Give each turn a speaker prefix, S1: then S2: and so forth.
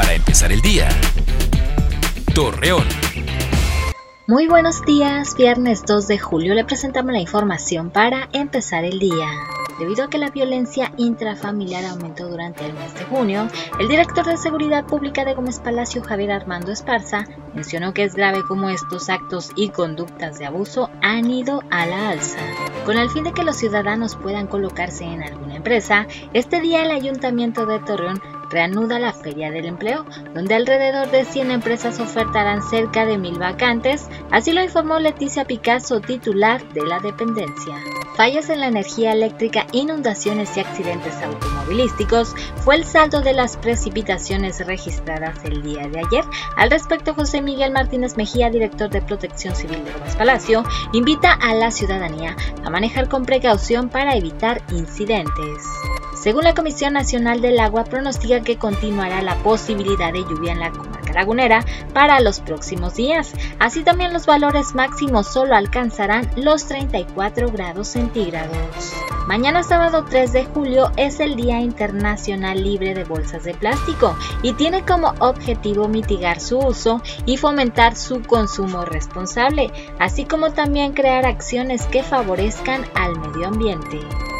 S1: Para empezar el día. Torreón.
S2: Muy buenos días, viernes 2 de julio le presentamos la información para empezar el día. Debido a que la violencia intrafamiliar aumentó durante el mes de junio, el director de Seguridad Pública de Gómez Palacio, Javier Armando Esparza, mencionó que es grave cómo estos actos y conductas de abuso han ido a la alza. Con el fin de que los ciudadanos puedan colocarse en alguna empresa, este día el Ayuntamiento de Torreón reanuda la Feria del Empleo, donde alrededor de 100 empresas ofertarán cerca de mil vacantes, así lo informó Leticia Picasso, titular de la dependencia. Fallas en la energía eléctrica, inundaciones y accidentes automovilísticos fue el saldo de las precipitaciones registradas el día de ayer. Al respecto, José Miguel Martínez Mejía, director de Protección Civil de Gómez Palacio, invita a la ciudadanía a manejar con precaución para evitar incidentes. Según la Comisión Nacional del Agua, pronostica que continuará la posibilidad de lluvia en la comarca lagunera para los próximos días. Así también los valores máximos solo alcanzarán los 34 grados centígrados. Mañana sábado 3 de julio es el Día Internacional Libre de Bolsas de Plástico y tiene como objetivo mitigar su uso y fomentar su consumo responsable, así como también crear acciones que favorezcan al medio ambiente.